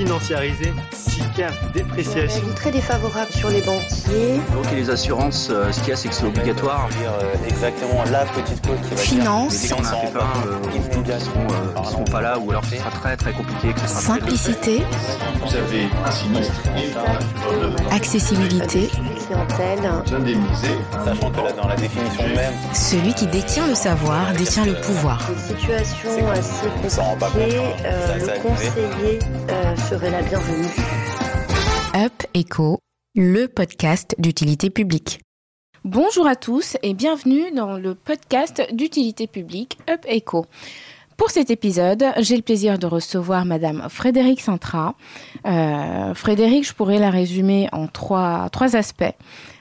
financiarisé, SICAF, dépréciation. Avis très défavorable sur les banquiers. Donc les assurances, euh, ce qu'il y a, c'est que c'est obligatoire. dire euh, exactement la petite cause qui va Finance. Qu'on a un pépin, euh, qui seront, euh, seront pas là, ou alors ce sera très très compliqué. que Simplicité, Vous avez un sinistre et accessibilité, Clientèle. indemnisé. Sachant que là, dans la définition même, celui qui détient le savoir détient le pouvoir. Une situation assez on s'en rend pas compliquée. compte, hein. euh, le conseiller euh, serait la bienvenue. Up Echo, le podcast d'utilité publique. Bonjour à tous et bienvenue dans le podcast d'utilité publique Up Echo. Pour cet épisode, j'ai le plaisir de recevoir Madame Frédéric Sintra. Euh, Frédéric, je pourrais la résumer en trois, trois aspects.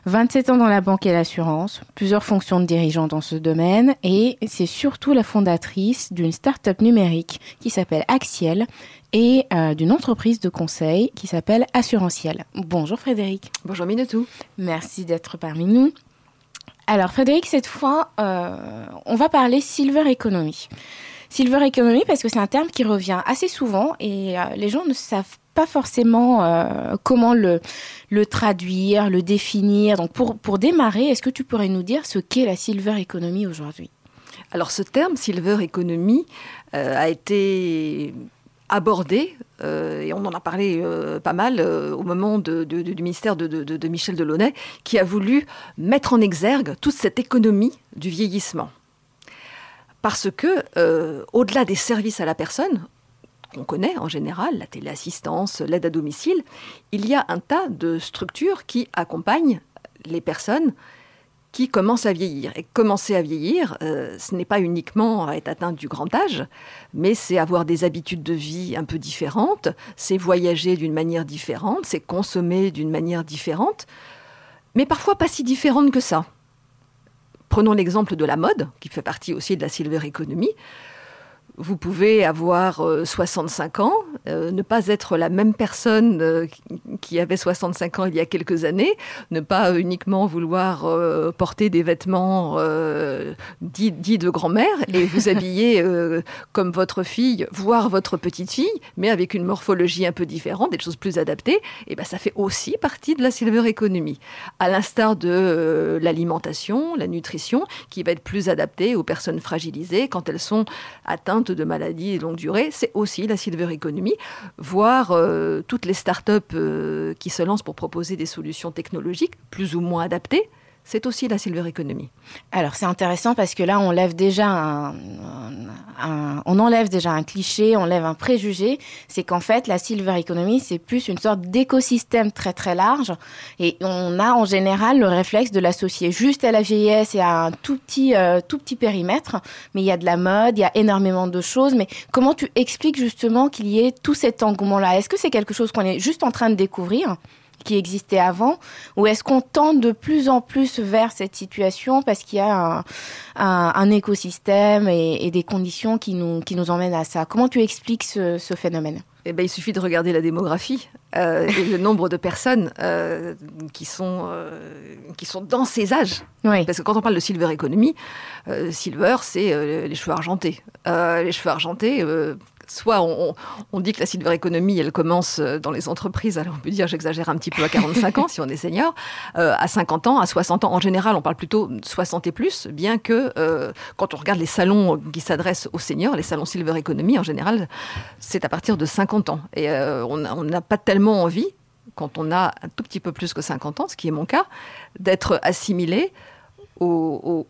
27 ans dans la banque et l'assurance, plusieurs fonctions de dirigeant dans ce domaine et c'est surtout la fondatrice d'une start-up numérique qui s'appelle Axiel et euh, d'une entreprise de conseil qui s'appelle Assurantiel. Bonjour Frédéric. Bonjour Minetou. Merci d'être parmi nous. Alors Frédéric, cette fois, euh, on va parler silver economy. Silver economy parce que c'est un terme qui revient assez souvent et euh, les gens ne savent pas forcément euh, comment le, traduire, le définir. Donc pour, démarrer, est-ce que tu pourrais nous dire ce qu'est la silver economy aujourd'hui? Alors ce terme Silver Economy euh, a été abordé et on en a parlé pas mal au moment du ministère de- de Michel Delaunay qui a voulu mettre en exergue toute cette économie du vieillissement. Parce que euh, au-delà des services à la personne, qu'on connaît en général, la téléassistance, l'aide à domicile, il y a un tas de structures qui accompagnent les personnes qui commencent à vieillir. Et commencer à vieillir, euh, ce n'est pas uniquement être atteint du grand âge, mais c'est avoir des habitudes de vie un peu différentes, c'est voyager d'une manière différente, c'est consommer d'une manière différente, mais parfois pas si différente que ça. Prenons l'exemple de la mode, qui fait partie aussi de la silver economy. Vous pouvez avoir euh, 65 ans, euh, ne pas être la même personne euh, qui avait 65 ans il y a quelques années, ne pas uniquement vouloir euh, porter des vêtements euh, dits, dits de grand-mère et vous habiller euh, comme votre fille, voire votre petite fille, mais avec une morphologie un peu différente, des choses plus adaptées, et ben ça fait aussi partie de la silver economy. À l'instar de euh, l'alimentation, la nutrition, qui va être plus adaptée aux personnes fragilisées quand elles sont atteintes de maladies de longue durée, c'est aussi la silver economy, voire euh, toutes les startups euh, qui se lancent pour proposer des solutions technologiques plus ou moins adaptées, c'est aussi la silver economy. Alors c'est intéressant parce que là on lève déjà un, on enlève déjà un cliché, on lève un préjugé, c'est qu'en fait la silver economy c'est plus une sorte d'écosystème très très large. Et on a en général le réflexe de l'associer juste à la vieillesse et à un tout petit euh, tout petit périmètre, mais il y a de la mode, il y a énormément de choses, mais comment tu expliques justement qu'il y ait tout cet engouement là Est-ce que c'est quelque chose qu'on est juste en train de découvrir? Qui existait avant ou est-ce qu'on tend de plus en plus vers cette situation parce qu'il y a un, un- un écosystème et, et des conditions qui nous, qui nous emmènent à ça? Comment tu expliques ce, ce phénomène? Eh ben, il suffit de regarder la démographie euh, et le nombre de personnes euh, qui, sont, euh, qui sont dans ces âges. Oui. Parce que quand on parle de silver economy, silver, c'est les cheveux argentés. Les cheveux argentés, soit on, dit que la silver economy, elle commence euh, dans les entreprises, alors on peut dire, j'exagère un petit peu, à 45 ans, si on est senior, euh, à 50 ans, à 60 ans. En général, on parle plutôt de 60 et plus, bien que euh, quand on regarde les salons qui s'adressent aux seniors, les salons silver economy, en général, c'est à partir de 50 ans. Et euh, on n'a pas tellement envie, quand on a un tout petit peu plus que 50 ans, ce qui est mon cas, d'être assimilé aux,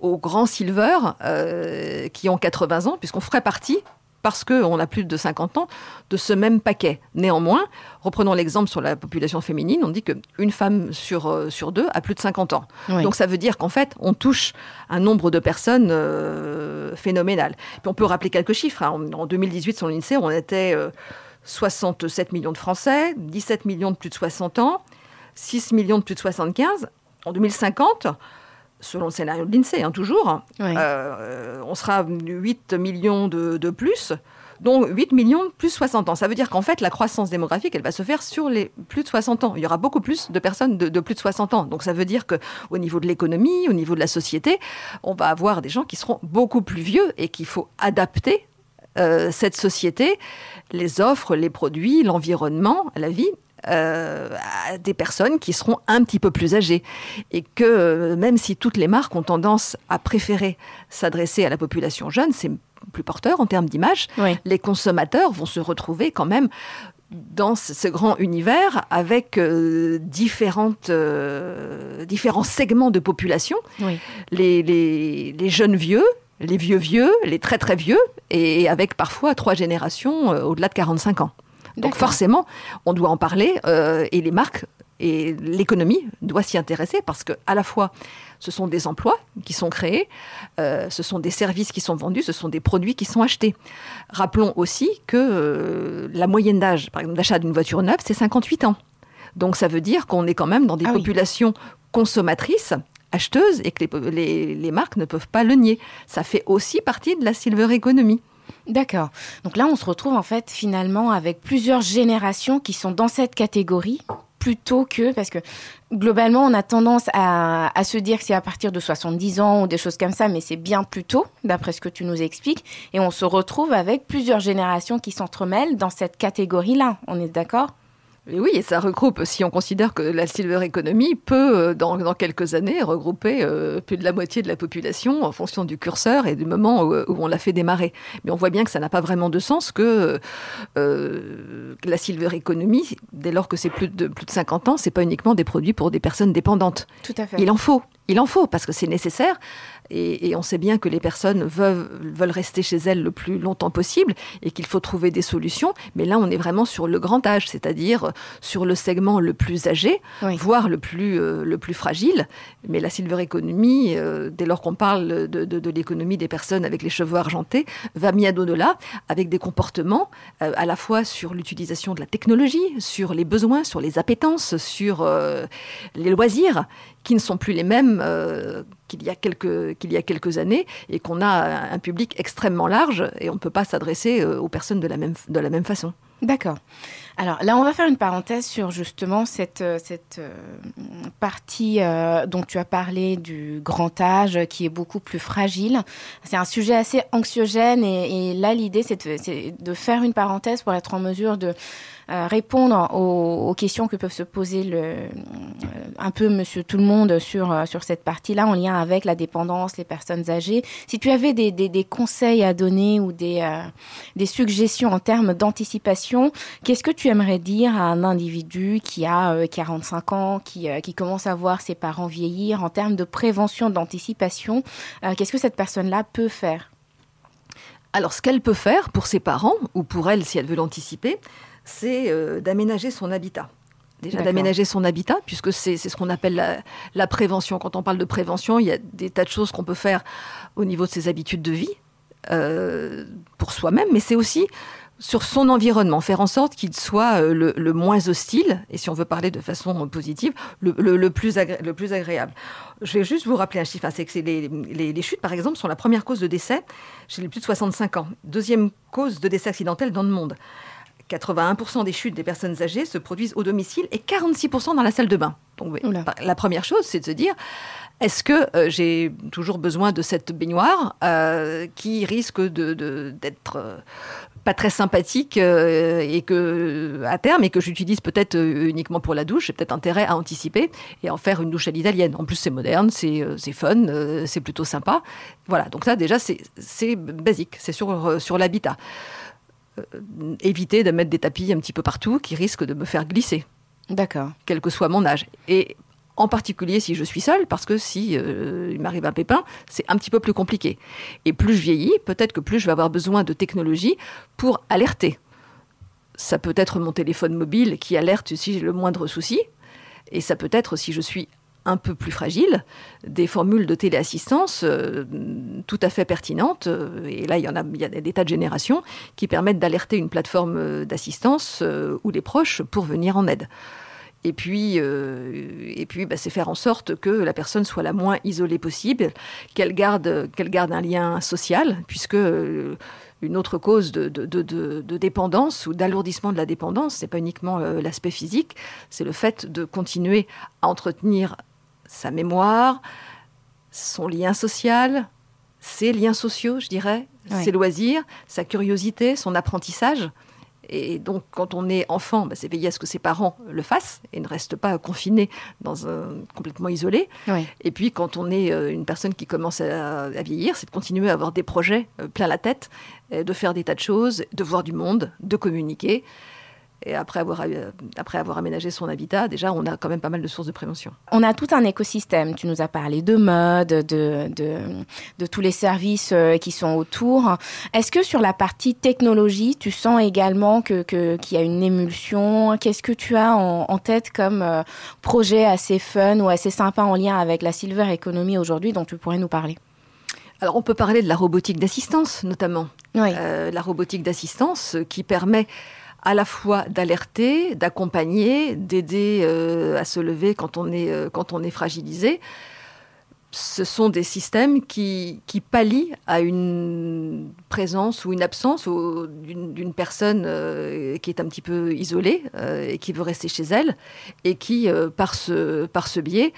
aux- aux grands silver euh, qui ont 80 ans, puisqu'on ferait partie, parce qu'on a plus de 50 ans, de ce même paquet. Néanmoins, reprenons l'exemple sur la population féminine, on dit qu'une femme sur, euh, sur deux a plus de 50 ans. Oui. Donc ça veut dire qu'en fait, on touche un nombre de personnes euh, phénoménal. Puis on peut rappeler quelques chiffres. hein. En, en 2018, sur l'INSEE, on était euh, 67 millions de Français, 17 millions de plus de 60 ans, 6 millions de plus de 75. En 2050, selon le scénario de l'INSEE, hein, toujours, Oui. euh, on sera 8 millions de, de plus, dont 8 millions de plus 60 ans. Ça veut dire qu'en fait, la croissance démographique, elle va se faire sur les plus de 60 ans. Il y aura beaucoup plus de personnes de, de plus de 60 ans. Donc ça veut dire qu'au niveau de l'économie, au niveau de la société, on va avoir des gens qui seront beaucoup plus vieux et qu'il faut adapter euh, cette société les offre, les produits, l'environnement, la vie euh, à des personnes qui seront un petit peu plus âgées. Et que euh, même si toutes les marques ont tendance à préférer s'adresser à la population jeune, c'est plus porteur en termes d'image, Oui. les consommateurs vont se retrouver quand même dans ce ce grand univers avec euh, différentes, euh, différents segments de population, Oui. les, les- les jeunes vieux, les vieux vieux, les très très vieux, et avec parfois trois générations euh, au-delà de 45 ans. Donc forcément, on doit en parler, euh, et les marques et l'économie doit s'y intéresser parce que à la fois ce sont des emplois qui sont créés, euh, ce sont des services qui sont vendus, ce sont des produits qui sont achetés. Rappelons aussi que euh, la moyenne d'âge, par exemple, d'achat d'une voiture neuve, c'est 58 ans. Donc ça veut dire qu'on est quand même dans des Ah oui. populations consommatrices, acheteuses, et que les- les marques ne peuvent pas le nier. Ça fait aussi partie de la silver economy. D'accord. Donc là, on se retrouve en fait finalement avec plusieurs générations qui sont dans cette catégorie plutôt que parce que globalement on a tendance à, se dire que c'est à partir de 70 ans ou des choses comme ça mais c'est bien plus tôt d'après ce que tu nous expliques. Et on se retrouve avec plusieurs générations qui s'entremêlent dans cette catégorie là on est d'accord? Et oui, et ça regroupe, si on considère que la silver economy peut, euh, dans, dans quelques années, regrouper euh, plus de la moitié de la population en fonction du curseur et du moment où, où on l'a fait démarrer. Mais on voit bien que ça n'a pas vraiment de sens que euh, la silver economy, dès lors que c'est plus de, plus de 50 ans, c'est pas uniquement des produits pour des personnes dépendantes. Tout à fait. Il en faut. Il en faut parce que c'est nécessaire et, et on sait bien que les personnes veulent, veulent rester chez elles le plus longtemps possible et qu'il faut trouver des solutions. Mais là, on est vraiment sur le grand âge, c'est-à-dire sur le segment le plus âgé, Oui. voire le plus, euh, le plus fragile. Mais la silver economy, euh, dès lors qu'on parle de, de- de l'économie des personnes avec les cheveux argentés, va bien au-delà avec des comportements euh, à la fois sur l'utilisation de la technologie, sur les besoins, sur les appétences, sur euh, les loisirs qui ne sont plus les mêmes euh, qu'il y, a quelques- y a quelques années et qu'on a un un public extrêmement large et on ne peut pas s'adresser euh, aux personnes de la même, de la même façon. D'accord. Alors là, on va faire une parenthèse sur justement cette, euh, cette euh, partie euh, dont tu as parlé du grand âge qui est beaucoup plus fragile. C'est un sujet assez anxiogène et, là, l'idée, c'est de, faire une parenthèse pour être en mesure de répondre aux, questions que peuvent se poser un peu monsieur tout le monde sur, sur cette partie-là en lien avec la dépendance, les personnes âgées. Si tu avais des, des, conseils à donner ou des, des suggestions en termes d'anticipation, qu'est-ce que tu aimerais dire à un individu qui a euh, 45 ans, qui, euh, qui commence à voir ses parents vieillir en termes de prévention, d'anticipation euh, Qu'est-ce que cette personne-là peut faire? Alors, ce qu'elle peut faire pour ses parents, ou pour elle, si elle veut l'anticiper, c'est euh, d'aménager son habitat. Déjà d'aménager son habitat, puisque c'est c'est ce qu'on appelle la, la prévention. Quand on parle de prévention, il y a des tas de choses qu'on peut faire au niveau de ses habitudes de vie, euh, pour soi-même, mais c'est aussi sur son environnement, faire en sorte qu'il soit euh, le, le moins hostile, et si on veut parler de façon positive, le, le- le plus, agré- le plus agréable. Je vais juste vous rappeler un chiffre, hein, c'est que les, les- les chutes, par exemple, sont la première cause de décès chez les plus de 65 ans. Deuxième cause de décès accidentel dans le monde. 81% des chutes des personnes âgées se produisent au domicile et 46% dans la salle de bain. Donc, Oula. la première chose, c'est de se dire, est-ce que euh, j'ai toujours besoin de cette baignoire euh, qui risque de- de- d'être euh, pas très sympathique euh, et que à terme et que j'utilise peut-être euh, uniquement pour la douche, j'ai peut-être intérêt à anticiper et en faire une douche à l'italienne. En plus, c'est moderne, c'est euh, c'est fun, euh, c'est plutôt sympa. Voilà, donc ça déjà c'est c'est basique, c'est sur euh, sur l'habitat. Euh, éviter de mettre des tapis un petit peu partout qui risquent de me faire glisser D'accord. quel que soit mon âge. Et en particulier si je suis seule, parce que si euh, il m'arrive un pépin, c'est un petit peu plus compliqué. Et plus je vieillis, peut-être que plus je vais avoir besoin de technologie pour alerter. Ça peut être mon téléphone mobile qui alerte si j'ai le moindre souci, et ça peut être si je suis un peu plus fragile, des formules de téléassistance euh, tout à fait pertinentes. euh, Et là, il y en a, des tas de générations qui permettent d'alerter une plateforme d'assistance ou les proches pour venir en aide. Et puis, euh, et puis bah, c'est faire en sorte que la personne soit la moins isolée possible, qu'elle garde, qu'elle garde un lien social, puisque euh, une autre cause de, de- de- de- de dépendance ou d'alourdissement de la dépendance, c'est pas uniquement euh, l'aspect physique, c'est le fait de continuer à entretenir sa mémoire, son lien social, ses liens sociaux, je dirais, ses loisirs, sa curiosité, son apprentissage. Et donc, quand on est enfant, bah, c'est veiller à ce que ses parents le fassent et ne restent pas confinés dans un complètement isolés. Oui. Et puis, quand on est euh, une personne qui commence à, à vieillir, c'est de continuer à avoir des projets euh, plein la tête, euh, de faire des tas de choses, de voir du monde, de communiquer. Et après avoir, euh, après avoir aménagé son habitat, déjà, on a quand même pas mal de sources de prévention. On a tout un écosystème. Tu nous as parlé de mode, de, de, de tous les services euh, qui sont autour. Est-ce que sur la partie technologie, tu sens également que, que- qu'il y a une émulsion? Qu'est-ce que tu as en, en tête comme euh, projet assez fun ou assez sympa en lien avec la silver economy aujourd'hui dont tu pourrais nous parler? Alors, on peut parler de la robotique d'assistance, notamment. Oui. Euh, la robotique d'assistance qui permet à la fois d'alerter, d'accompagner, d'aider euh, à se lever quand on est, euh, quand on est fragilisé. Ce sont des systèmes qui, qui pallient à une présence ou une absence d'une personne euh, qui est un petit peu isolée et qui veut rester chez elle et qui, par, ce, par ce biais,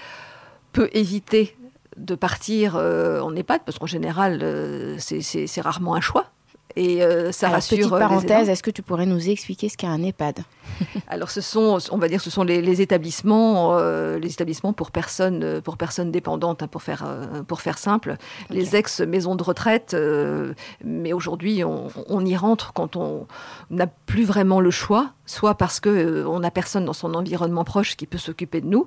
peut éviter de partir en EHPAD, parce qu'en général, c'est rarement un choix. Et euh, ça Alors, rassure. petite euh, parenthèse, est-ce que tu pourrais nous expliquer ce qu'est un EHPAD? Alors, ce sont, on va dire, ce sont les, les établissements, euh, les établissements pour personnes, euh, pour personnes dépendantes, hein, pour faire, euh, pour faire simple, les ex-maisons de retraite. mais aujourd'hui, on, on y rentre quand on n'a plus vraiment le choix, soit parce que euh, on n'a personne dans son environnement proche qui peut s'occuper de nous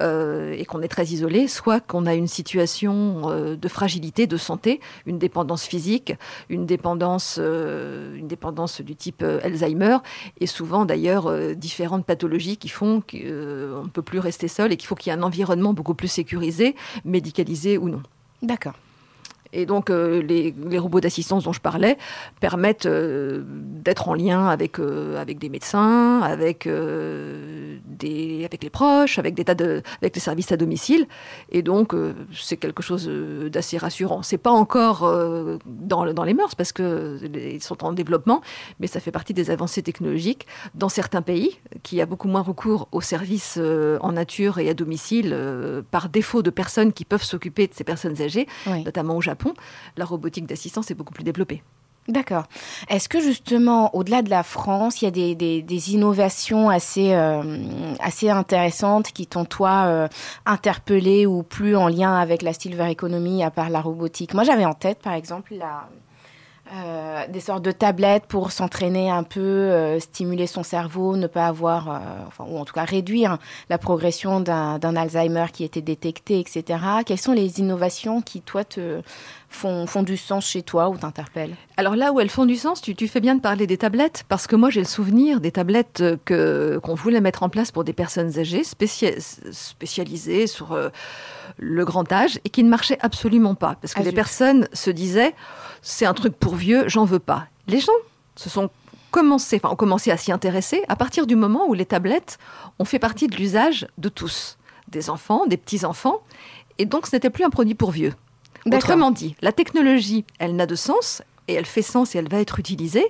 euh, et qu'on est très isolé, soit qu'on a une situation euh, de fragilité, de santé, une dépendance physique, une dépendance, euh, une dépendance du type Alzheimer, et souvent d'ailleurs différentes pathologies qui font qu'on ne peut plus rester seul et qu'il faut qu'il y ait un environnement beaucoup plus sécurisé, médicalisé ou non. D'accord. Et donc, euh, les, les robots d'assistance dont je parlais permettent euh, d'être en lien avec, euh, avec des médecins, avec, des, avec les proches, avec, des tas de, avec les services à domicile. Et donc, c'est quelque chose d'assez rassurant. C'est pas encore dans, le- dans les mœurs parce qu'ils sont en développement, mais ça fait partie des avancées technologiques dans certains pays qui a beaucoup moins recours aux services en nature et à domicile par défaut de personnes qui peuvent s'occuper de ces personnes âgées Oui. notamment au Japon, la robotique d'assistance est beaucoup plus développée. D'accord. Est-ce que justement, au-delà de la France, il y a des, innovations assez, euh, assez intéressantes qui t'ont, toi, euh, interpellé ou plus en lien avec la silver economy à part la robotique? Moi, j'avais en tête, par exemple, la, euh, des sortes de tablettes pour s'entraîner un peu, euh, stimuler son cerveau, ne pas avoir, euh, enfin, ou en tout cas réduire la progression d'un Alzheimer qui était détecté, etc. Quelles sont les innovations qui, toi, te font, font du sens chez toi ou t'interpellent Alors là où elles font du sens, tu, tu fais bien de parler des tablettes, parce que moi j'ai le souvenir des tablettes que qu'on voulait mettre en place pour des personnes âgées, spécia- spécialisées sur euh, le grand âge, et qui ne marchaient absolument pas, parce que Ah, les personnes se disaient, c'est un truc pour vieux, j'en veux pas. Les gens se sont commencé, enfin, ont commencé à s'y intéresser à partir du moment où les tablettes ont fait partie de l'usage de tous, des enfants, des petits-enfants, et donc ce n'était plus un produit pour vieux. Autrement dit, la technologie, elle n'a de sens, et elle fait sens et elle va être utilisée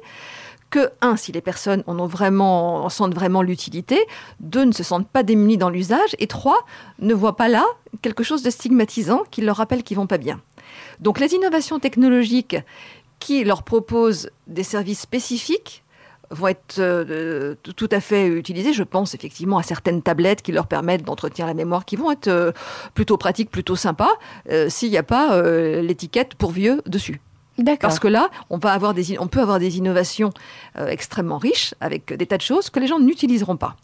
que, un, si les personnes en, ont vraiment, en sentent vraiment l'utilité, deux, ne se sentent pas démunies dans l'usage, et trois, ne voient pas là quelque chose de stigmatisant qui leur rappelle qu'ils vont pas bien. Donc les innovations technologiques qui leur proposent des services spécifiques vont être euh, euh, tout à fait utilisées. Je pense effectivement à certaines tablettes qui leur permettent d'entretenir la mémoire, qui vont être euh, plutôt pratiques, plutôt sympas, euh, s'il n'y a pas l'étiquette pour vieux dessus. Parce que là, on, va avoir des, on peut avoir des innovations extrêmement riches avec des tas de choses que les gens n'utiliseront pas.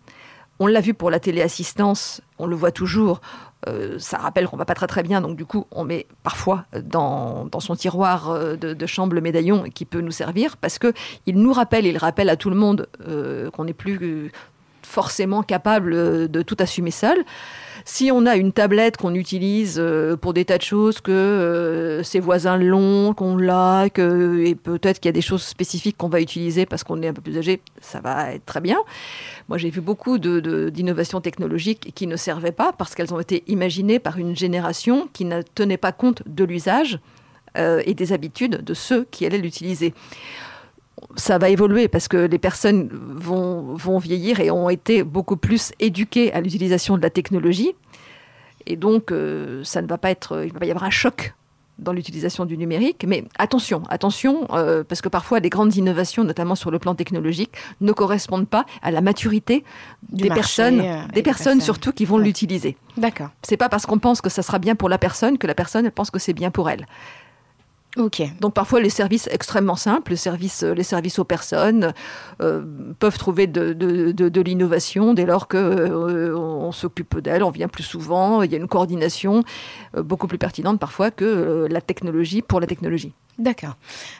On l'a vu pour la téléassistance, on le voit toujours. euh, ça rappelle qu'on va pas très très bien, donc du coup, on met parfois dans, dans son tiroir euh, de, chambre le médaillon qui peut nous servir parce que il nous rappelle, il rappelle à tout le monde euh, qu'on n'est plus forcément capable euh, de tout assumer seul. Si on a une tablette qu'on utilise euh, pour des tas de choses, que euh, ses voisins l'ont, qu'on l'a, que, et peut-être qu'il y a des choses spécifiques qu'on va utiliser parce qu'on est un peu plus âgé, ça va être très bien. Moi, j'ai vu beaucoup de- de- d'innovations technologiques qui ne servaient pas parce qu'elles ont été imaginées par une génération qui ne tenait pas compte de l'usage et des habitudes de ceux qui allaient l'utiliser ça va évoluer parce que les personnes vont, vont vieillir et ont été beaucoup plus éduquées à l'utilisation de la technologie. Et donc, euh, ça ne va pas être, il va y avoir un choc dans l'utilisation du numérique, mais attention, attention, euh, parce que parfois les grandes innovations, notamment sur le plan technologique, ne correspondent pas à la maturité Du des marché, personnes, euh, des des personnes personnes. surtout qui vont Ouais. l'utiliser. D'accord. C'est pas parce qu'on pense que ça sera bien pour la personne que la personne elle pense que c'est bien pour elle. Ok. Donc parfois les services extrêmement simples, les services, services aux personnes euh, peuvent trouver de, l'innovation dès lors que euh, on s'occupe d'elles, on vient plus souvent, il y a une coordination euh, beaucoup plus pertinente parfois que euh, la technologie pour la technologie. D'accord.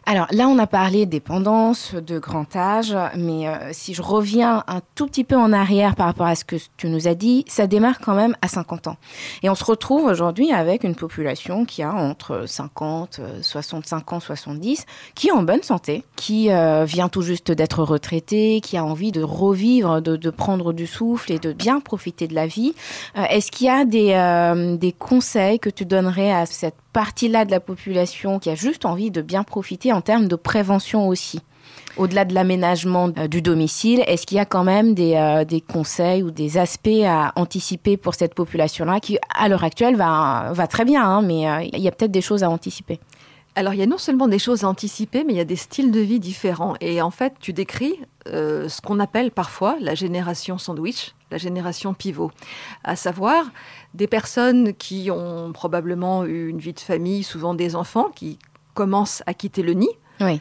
Alors là, on a parlé dépendance, de grand âge, mais euh, si je reviens un tout petit peu en arrière par rapport à ce que tu nous as dit, ça démarre quand même à 50 ans. Et on se retrouve aujourd'hui avec une population qui a entre 50, euh, 65 ans, 70, qui est en bonne santé, qui euh, vient tout juste d'être retraité, qui a envie de revivre, de, prendre du souffle et de bien profiter de la vie. Euh, Est-ce qu'il y a des, euh, des conseils que tu donnerais à cette partie-là de la population qui a juste envie de bien profiter en termes de prévention aussi au-delà de l'aménagement du domicile, est-ce qu'il y a quand même des, des conseils ou des aspects à anticiper pour cette population-là qui, à l'heure actuelle, va, va très bien, hein, mais il y a peut-être des choses à anticiper? Alors il y a non seulement des choses à anticiper, mais il y a des styles de vie différents. Et en fait, tu décris euh, ce qu'on appelle parfois la génération sandwich, la génération pivot, à savoir des personnes qui ont probablement eu une vie de famille, souvent des enfants qui commencent à quitter le nid, Oui.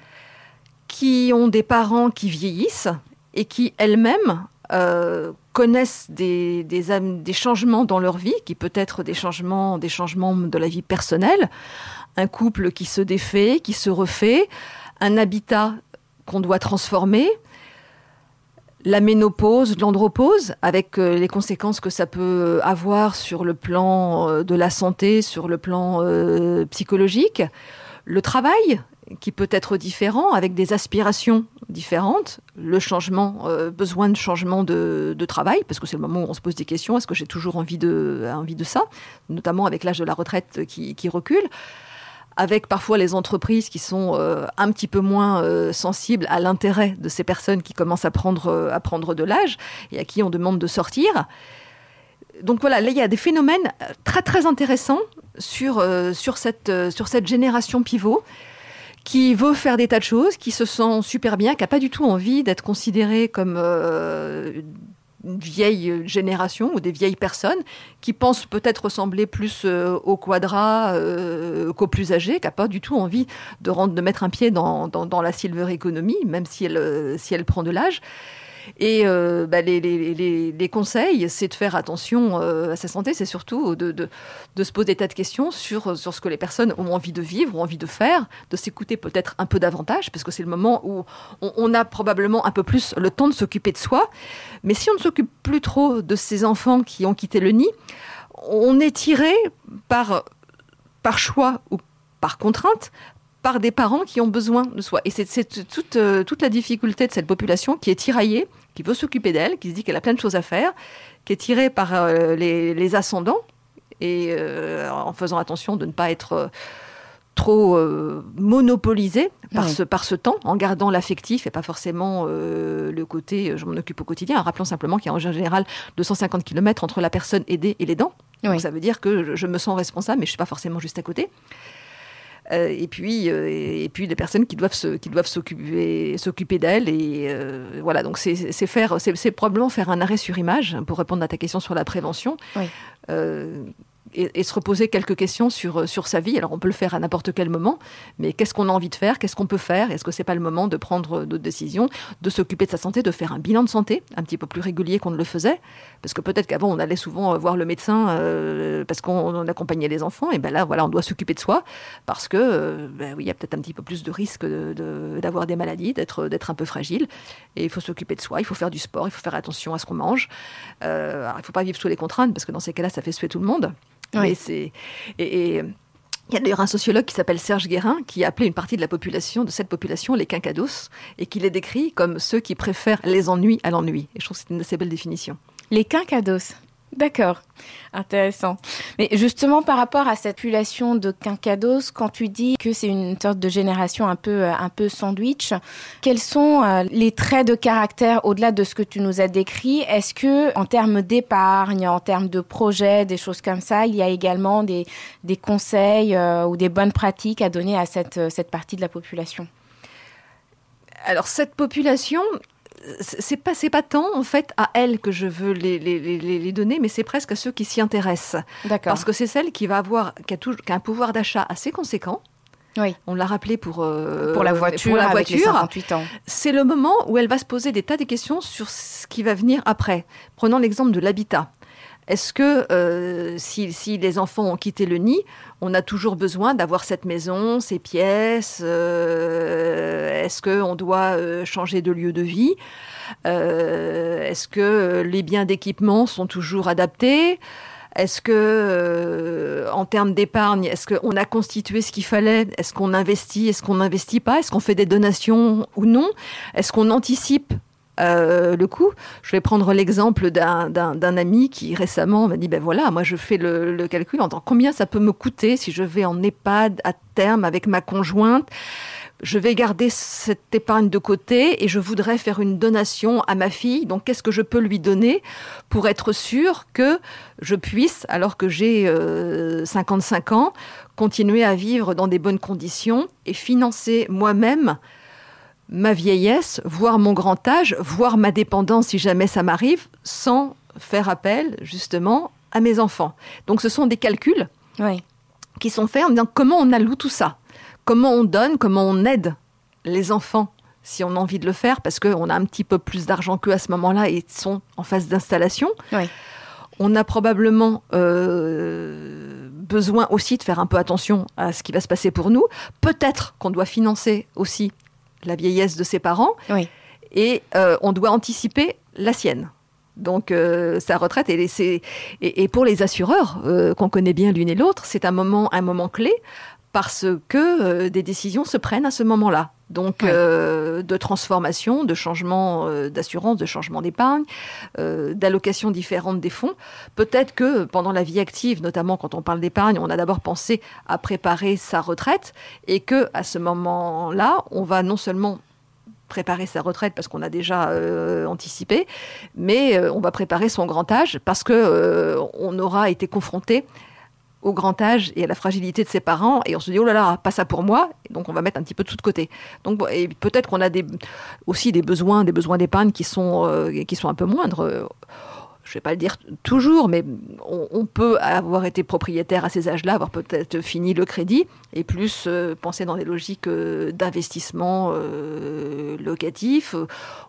qui ont des parents qui vieillissent et qui elles-mêmes euh, connaissent des, des changements dans leur vie, qui peut être des changements, des changements de la vie personnelle, un couple qui se défait, qui se refait, un habitat qu'on doit transformer, la ménopause, l'andropause, avec euh, les conséquences que ça peut avoir sur le plan euh, de la santé, sur le plan euh, psychologique, le travail qui peut être différent, avec des aspirations différentes, le changement, euh, besoin de changement de, travail, parce que c'est le moment où on se pose des questions, est-ce que j'ai toujours envie de, envie de ça, notamment avec l'âge de la retraite qui recule avec parfois les entreprises qui sont euh, un petit peu moins euh, sensibles à l'intérêt de ces personnes qui commencent à prendre, euh, à prendre de l'âge et à qui on demande de sortir. Donc voilà, là il y a des phénomènes très très intéressants sur, sur, cette, sur cette génération pivot qui veut faire des tas de choses, qui se sent super bien, qui n'a pas du tout envie d'être considéré comme une vieille génération ou des vieilles personnes qui pensent peut-être ressembler plus euh, au quadra euh, qu'aux plus âgés, qui n'a pas du tout envie de, rendre, de mettre un pied dans, dans, dans la silver economy, même si elle, euh, si elle prend de l'âge. Et euh, bah, les, conseils, c'est de faire attention euh, à sa santé, c'est surtout de, se poser des tas de questions sur, sur ce que les personnes ont envie de vivre, ont envie de faire, de s'écouter peut-être un peu davantage, parce que c'est le moment où on, on, a probablement un peu plus le temps de s'occuper de soi. Mais si on ne s'occupe plus trop de ces enfants qui ont quitté le nid, on est tiré par, par choix ou par contrainte par des parents qui ont besoin de soi. Et c'est toute, euh, toute la difficulté de cette population qui est tiraillée, qui veut s'occuper d'elle, qui se dit qu'elle a plein de choses à faire, qui est tirée par euh, les, les, ascendants, et euh, en faisant attention de ne pas être euh, trop monopolisée par, ce, par ce temps, en gardant l'affectif et pas forcément le côté je m'en occupe au quotidien. Rappelons simplement qu'il y a en général 250 km entre la personne aidée et. Donc ça veut dire que je me sens responsable, mais je ne suis pas forcément juste à côté. Euh, et puis euh, et puis des personnes qui doivent se, qui doivent s'occuper s'occuper d'elles et euh, voilà donc c'est faire c'est probablement faire un arrêt sur image pour répondre à ta question sur la prévention oui. Et, se reposer quelques questions sur sur sa vie alors on peut le faire à n'importe quel moment mais qu'est-ce qu'on a envie de faire? Qu'est-ce qu'on peut faire? Est-ce que c'est pas le moment de prendre d'autres décisions de s'occuper de sa santé de faire un bilan de santé un petit peu plus régulier qu'on ne le faisait? Parce que peut-être qu'avant on allait souvent voir le médecin parce qu'on accompagnait les enfants et ben là voilà on doit s'occuper de soi parce que ben oui, il y a peut-être un petit peu plus de risque d'avoir de, de, des maladies, d'être un peu fragile. Et il faut s'occuper de soi, il faut faire du sport, il faut faire attention à ce qu'on mange. Euh, alors, il ne faut pas vivre sous les contraintes, parce que dans ces cas-là, ça fait suer tout le monde. Oui. C'est... Et, et, il y a d'ailleurs un sociologue qui s'appelle Serge Guérin qui a appelé une partie de la population, de cette population, les quinquados, et qui les décrit comme ceux qui préfèrent les ennuis à l'ennui. Et je trouve que c'est une assez belle définition. Les quinquados D'accord, intéressant. Mais justement, par rapport à cette population de quinquados, quand tu dis que c'est une sorte de génération un peu, un peu sandwich, quels sont euh, les traits de caractère au-delà de ce que tu nous as décrit? Est-ce que, en termes d'épargne, en termes de projets, des choses comme ça, il y a également des, des conseils euh, ou des bonnes pratiques à donner à cette, cette partie de la population? Alors cette population, c'est pas c'est pas tant en fait à elle que je veux les, les, les, les donner, mais c'est presque à ceux qui s'y intéressent. Parce que c'est celle qui va avoir qui a, tout, qui a un pouvoir d'achat assez conséquent. Oui. On l'a rappelé pour, euh, pour la voiture. Pour la avec les voiture. 58 ans. C'est le moment où elle va se poser des tas de questions sur ce qui va venir après. Prenons l'exemple de l'habitat. Est-ce que euh, si, les enfants ont quitté le nid, on a toujours besoin d'avoir cette maison, ces pièces euh, Est-ce qu'on doit euh, changer de lieu de vie Est-ce que les biens d'équipement sont toujours adaptés est-ce que, en termes d'épargne, est-ce qu'on a constitué ce qu'il fallait Est-ce qu'on investit Est-ce qu'on n'investit pas Est-ce qu'on fait des donations ou non Est-ce qu'on anticipe euh, le coût. Je vais prendre l'exemple d'un ami qui récemment m'a dit ben voilà, moi je fais le, le calcul en tant combien ça peut me coûter si je vais en EHPAD à terme avec ma conjointe? Je vais garder cette épargne de côté et je voudrais faire une donation à ma fille. Donc, qu'est-ce que je peux lui donner pour être sûr que je puisse, alors que j'ai euh, 55 ans, continuer à vivre dans des bonnes conditions et financer moi-même ma vieillesse, voire mon grand âge, voire ma dépendance si jamais ça m'arrive, sans faire appel justement à mes enfants. Donc ce sont des calculs oui. qui sont faits en disant comment on alloue tout ça, comment on donne, comment on aide les enfants si on a envie de le faire, parce qu'on a un petit peu plus d'argent qu'eux à ce moment-là et sont en phase d'installation. Oui. On a probablement euh, besoin aussi de faire un peu attention à ce qui va se passer pour nous. Peut-être qu'on doit financer aussi la vieillesse de ses parents. Oui. Et euh, on doit anticiper la sienne. Donc euh, sa retraite et, et, et, pour les assureurs euh, qu'on connaît bien l'une et l'autre, c'est un moment un moment clé parce que des décisions se prennent à ce moment-là. Donc euh, de transformation, de changement euh, d'assurance, de changement d'épargne, euh, d'allocations différentes des fonds. Peut-être que pendant la vie active, notamment quand on parle d'épargne, on a d'abord pensé à préparer sa retraite et que à ce moment-là, on va non seulement préparer sa retraite parce qu'on a déjà euh, anticipé, mais euh, on va préparer son grand âge parce que euh, on aura été confronté au grand âge et à la fragilité de ses parents et on se dit oh là là pas ça pour moi et donc on va mettre un petit peu tout de côté donc et peut-être qu'on a des, aussi des besoins des besoins d'épargne qui sont euh, qui sont un peu moindres je vais pas le dire toujours, mais on, peut avoir été propriétaire à ces âges-là, avoir peut-être fini le crédit, et plus euh, penser dans des logiques euh, d'investissement locatif.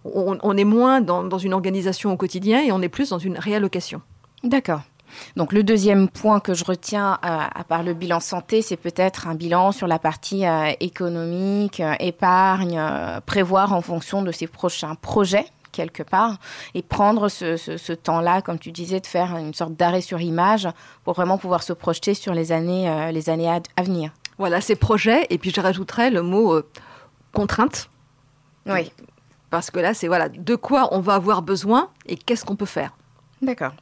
On, est moins dans une organisation au quotidien et on est plus dans une réallocation. D'accord. Donc le deuxième point que je retiens, euh, à part le bilan santé, c'est peut-être un bilan sur la partie euh, économique, euh, épargne, prévoir en fonction de ses prochains projets quelque part et prendre ce, ce, ce temps-là, comme tu disais, de faire une sorte d'arrêt sur image pour vraiment pouvoir se projeter sur les années, euh, les années à, à venir. Voilà, ces projets, et puis je rajouterais le mot euh, contrainte, Oui, parce que là, c'est voilà, de quoi on va avoir besoin et qu'est-ce qu'on peut faire. D'accord.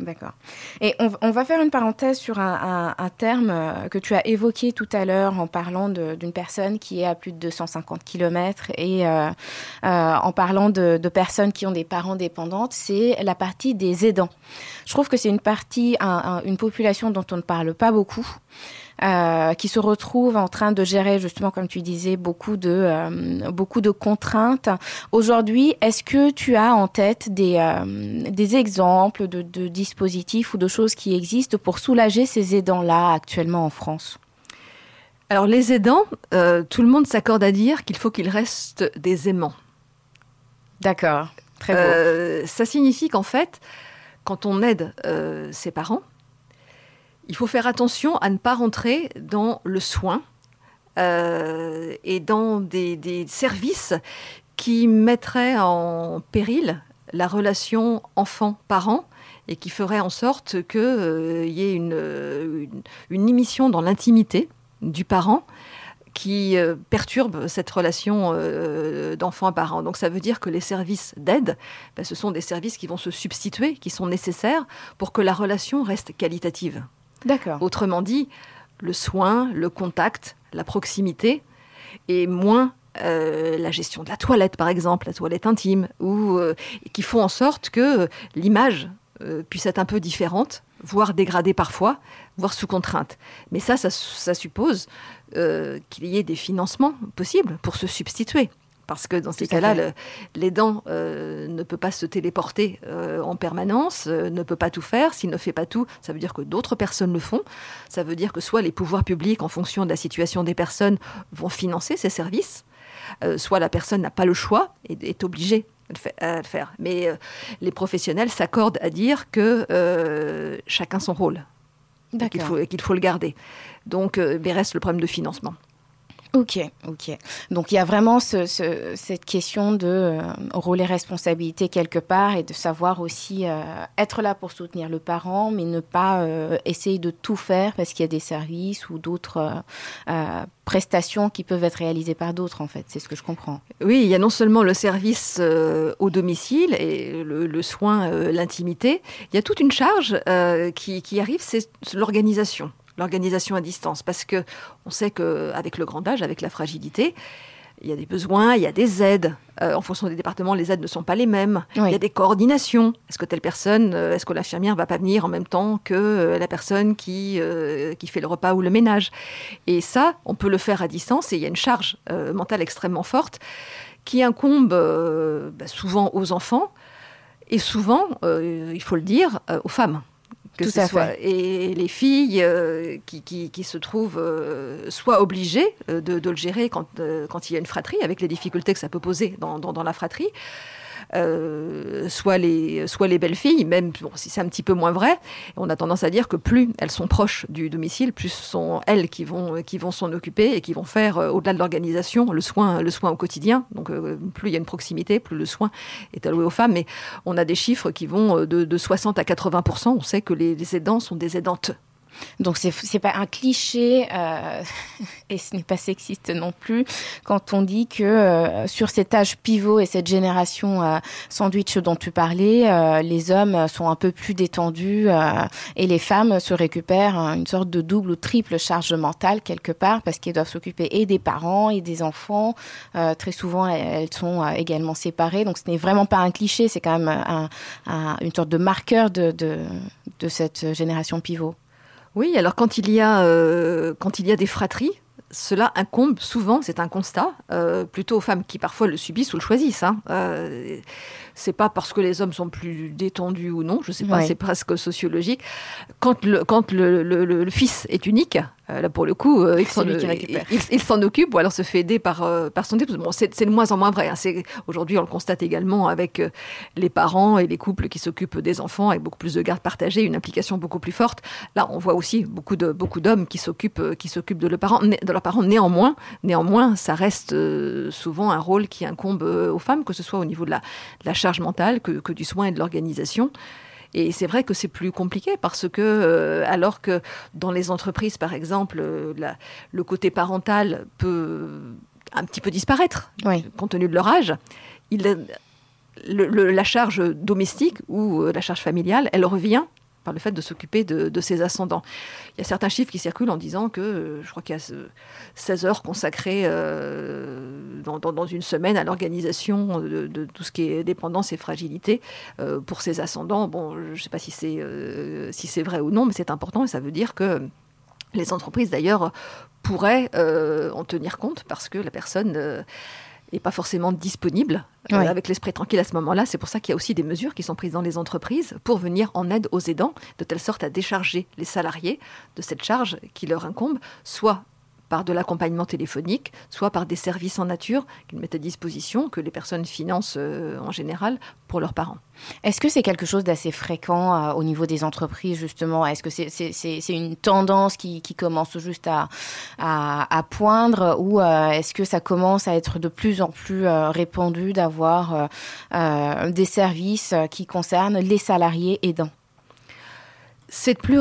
D'accord. Et on, va faire une parenthèse sur un, terme euh, que tu as évoqué tout à l'heure en parlant d'une personne qui est à plus de 250 km et euh, euh, en parlant de, personnes qui ont des parents dépendantes, c'est la partie des aidants. Je trouve que c'est une partie, un, une population dont on ne parle pas beaucoup. Euh, qui se retrouvent en train de gérer justement, comme tu disais, beaucoup de euh, beaucoup de contraintes. Aujourd'hui, est-ce que tu as en tête des euh, des exemples de, de, dispositifs ou de choses qui existent pour soulager ces aidants-là actuellement en France? Alors les aidants, euh, tout le monde s'accorde à dire qu'il faut qu'ils restent des aimants. D'accord, très beau. Euh, ça signifie qu'en fait, quand on aide ses parents il faut faire attention à ne pas rentrer dans le soin euh, et dans des, services qui mettraient en péril la relation enfant-parent et qui feraient en sorte qu'il euh, y ait une, émission dans l'intimité du parent qui euh, perturbent cette relation d'enfant à parent. Donc ça veut dire que les services d'aide, ben, ce sont des services qui vont se substituer, qui sont nécessaires pour que la relation reste qualitative. D'accord. Autrement dit, le soin, le contact, la proximité, et moins euh, la gestion de la toilette, par exemple, la toilette intime, ou euh, qui font en sorte que l'image euh, puisse être un peu différente, voire dégradée parfois, voire sous contrainte. Mais ça, ça, suppose qu'il y ait des financements possibles pour se substituer. Parce que dans ces cas-là, le- l'aidant euh, ne peut pas se téléporter euh, en permanence, euh, ne peut pas tout faire. S'il ne fait pas tout, ça veut dire que d'autres personnes le font. Ça veut dire que soit les pouvoirs publics, en fonction de la situation des personnes, vont financer ces services, soit la personne n'a pas le choix et est obligée à le faire. Mais les professionnels s'accordent à dire que chacun son rôle, et qu'il faut, et qu'il faut le garder. Donc, mais reste le problème de financement. Ok, ok. Donc il y a vraiment ce- ce- cette question de euh, rôle et responsabilité quelque part et de savoir aussi euh, être là pour soutenir le parent, mais ne pas euh, essayer de tout faire parce qu'il y a des services ou d'autres prestations qui peuvent être réalisées par d'autres en fait. C'est ce que je comprends. Oui, il y a non seulement le service au domicile et le, soin, l'intimité, il y a toute une charge qui arrive, c'est l'organisation, l'organisation à distance, parce que on sait qu'avec le grand âge, avec la fragilité, il y a des besoins, il y a des aides. Euh, en fonction des départements, les aides ne sont pas les mêmes. Oui. Il y a des coordinations. Est-ce que telle personne, euh, est-ce que l'infirmière va pas venir en même temps que euh, la personne qui, qui fait le repas ou le ménage? Et ça, on peut le faire à distance et il y a une charge mentale extrêmement forte qui incombe bah, souvent aux enfants et souvent, il faut le dire, aux femmes. Que Tout ce à soit. fait. Et les filles euh, qui, qui- qui se trouvent euh, soit obligées euh, de, de le gérer quand, quand il y a une fratrie, avec les difficultés que ça peut poser dans, dans- dans la fratrie, euh, soit les, soit les belles filles, même bon, si c'est un petit peu moins vrai, on a tendance à dire que plus elles sont proches du domicile, plus ce sont elles qui vont, qui vont s'en occuper et qui vont faire, euh, au-delà de l'organisation, le soin, le soin au quotidien. Donc euh, plus il y a une proximité, plus le soin est alloué aux femmes. Mais on a des chiffres qui vont de, de 60 à 80 On sait que les, les aidants sont des aidantes. Donc c'est c'est pas un cliché euh, et ce n'est pas sexiste non plus quand on dit que euh, sur cet âge pivot et cette génération euh, sandwich dont tu parlais, euh, les hommes sont un peu plus détendus euh, et les femmes se récupèrent une sorte de double ou triple charge mentale quelque part parce qu'elles doivent s'occuper et des parents et des enfants. Euh, très souvent elles, sont également séparées donc ce n'est vraiment pas un cliché, c'est quand même un- un- une sorte de marqueur de, de, de cette génération pivot. Oui, alors quand il y a, euh, quand il y a des fratries, cela incombe souvent, c'est un constat, euh, plutôt aux femmes qui parfois le subissent ou le choisissent. Hein. Euh, c'est pas parce que les hommes sont plus détendus ou non, je sais pas, Ouais. c'est presque sociologique. Quand le, quand le, le- le- le fils est unique, euh, là pour le coup, euh, il s'en récupère. il- s'en occupe ou alors se fait aider par, euh, par son épouse. Bon, c'est de moins en moins vrai. hein. Aujourd'hui, on le constate également avec euh, les parents et les couples qui s'occupent des enfants avec beaucoup plus de garde partagée, une implication beaucoup plus forte. Là, on voit aussi beaucoup de beaucoup d'hommes qui s'occupent euh, qui s'occupent de, leurs parents, né- de leurs parents. Néanmoins, néanmoins, ça reste euh, souvent un rôle qui incombe euh, aux femmes, que ce soit au niveau de la, de la charge mentale, que, que du soin et de l'organisation. Et c'est vrai que c'est plus compliqué parce que, euh, alors que dans les entreprises, par exemple, euh, la- le côté parental peut un petit peu disparaître Oui. compte tenu de leur âge, il, le- le- la charge domestique ou euh, la charge familiale, elle revient par le fait de s'occuper de, ses ascendants. Il y a certains chiffres qui circulent en disant que euh, je crois qu'il y a ce- 16 heures consacrées euh, dans, une semaine à l'organisation de, tout ce qui est dépendance et fragilité euh, pour ses ascendants. Bon, je ne sais pas si c'est si c'est vrai ou non, mais c'est important et ça veut dire que les entreprises d'ailleurs pourraient en tenir compte parce que la personne n'est pas forcément disponible euh, avec l'esprit tranquille à ce moment-là. C'est pour ça qu'il y a aussi des mesures qui sont prises dans les entreprises pour venir en aide aux aidants, de telle sorte à décharger les salariés de cette charge qui leur incombe, soit par de l'accompagnement téléphonique, soit par des services en nature qu'ils mettent à disposition, que les personnes financent euh, en général pour leurs parents. Est-ce que c'est quelque chose d'assez fréquent euh, au niveau des entreprises, justement? Est-ce que c'est une tendance qui, commence juste à, poindre ou euh, est-ce que ça commence à être de plus en plus répandu d'avoir des services qui concernent les salariés aidants? C'est de, plus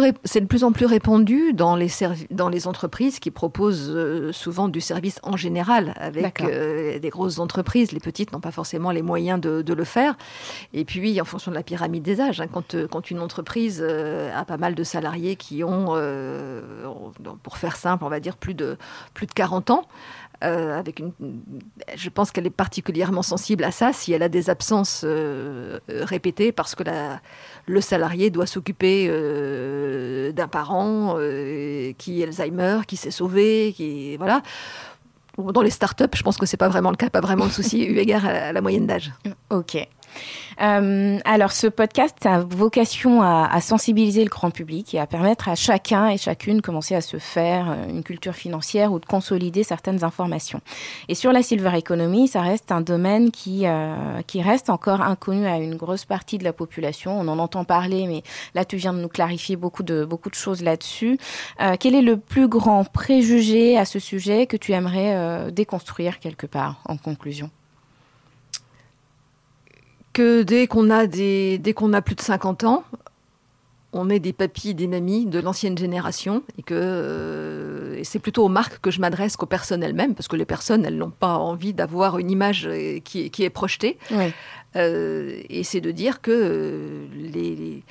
de en plus répandu dans les, servi- dans les entreprises qui proposent euh, souvent du service en général, avec euh, des grosses entreprises. Les petites n'ont pas forcément les moyens de, de le faire. Et puis, en fonction de la pyramide des âges, hein, quand, euh, quand une entreprise euh, a pas mal de salariés qui ont, pour faire simple, on va dire plus de, plus de 40 ans, euh, avec une, je pense qu'elle est particulièrement sensible à ça si elle a des absences euh, répétées parce que la, le salarié doit s'occuper euh, d'un parent qui est Alzheimer, qui s'est sauvé, qui voilà. Dans les startups, je pense que c'est pas vraiment le cas, pas vraiment le souci eu égard à, à la moyenne d'âge. Ok. Euh, alors, ce podcast a vocation à, à sensibiliser le grand public et à permettre à chacun et chacune de commencer à se faire euh, une culture financière ou de consolider certaines informations. Et sur la silver economy, ça reste un domaine qui, euh, qui reste encore inconnu à une grosse partie de la population. On en entend parler, mais là, tu viens de nous clarifier beaucoup de, beaucoup de choses là-dessus. Euh, quel est le plus grand préjugé à ce sujet que tu aimerais euh, déconstruire quelque part en conclusion? Que dès qu'on a des, dès qu'on a plus de 50 ans, on est des papis, des mamies de l'ancienne génération et que euh, et c'est plutôt aux marques que je m'adresse qu'aux personnes elles-mêmes parce que les personnes elles n'ont pas envie d'avoir une image euh, qui, est- qui est projetée Oui. Euh, et c'est de dire que les, les-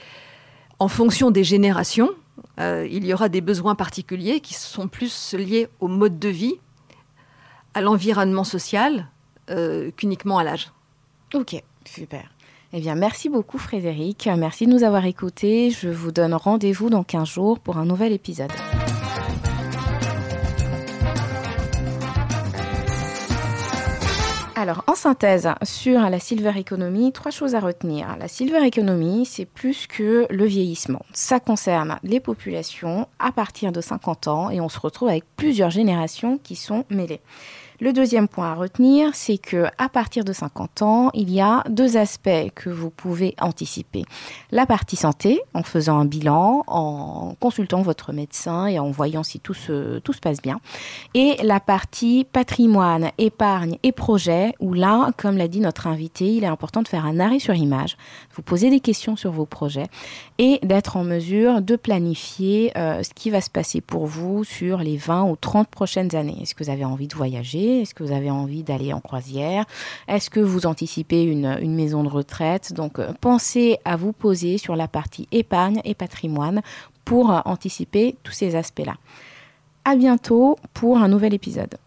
en fonction des générations euh, il y aura des besoins particuliers qui sont plus liés au mode de vie à l'environnement social qu'uniquement à l'âge. Ok, super. Eh bien, merci beaucoup Frédéric. Merci de nous avoir écoutés. Je vous donne rendez-vous dans 15 jours pour un nouvel épisode. Alors, en synthèse, sur la silver economy, trois choses à retenir. La silver economy, c'est plus que le vieillissement. Ça concerne les populations à partir de 50 ans et on se retrouve avec plusieurs générations qui sont mêlées. Le deuxième point à retenir, c'est que à partir de 50 ans, il y a deux aspects que vous pouvez anticiper. La partie santé, en faisant un bilan, en consultant votre médecin et en voyant si tout se, passe bien. Et la partie patrimoine, épargne et projet, où là, comme l'a dit notre invité, il est important de faire un arrêt sur image, vous poser des questions sur vos projets et d'être en mesure de planifier euh, ce qui va se passer pour vous sur les 20 ou 30 prochaines années. Est-ce que vous avez envie de voyager? Est-ce que vous avez envie d'aller en croisière? Est-ce que vous anticipez une, une maison de retraite? Donc, euh, pensez à vous poser sur la partie épargne et patrimoine pour euh, anticiper tous ces aspects-là. À bientôt pour un nouvel épisode.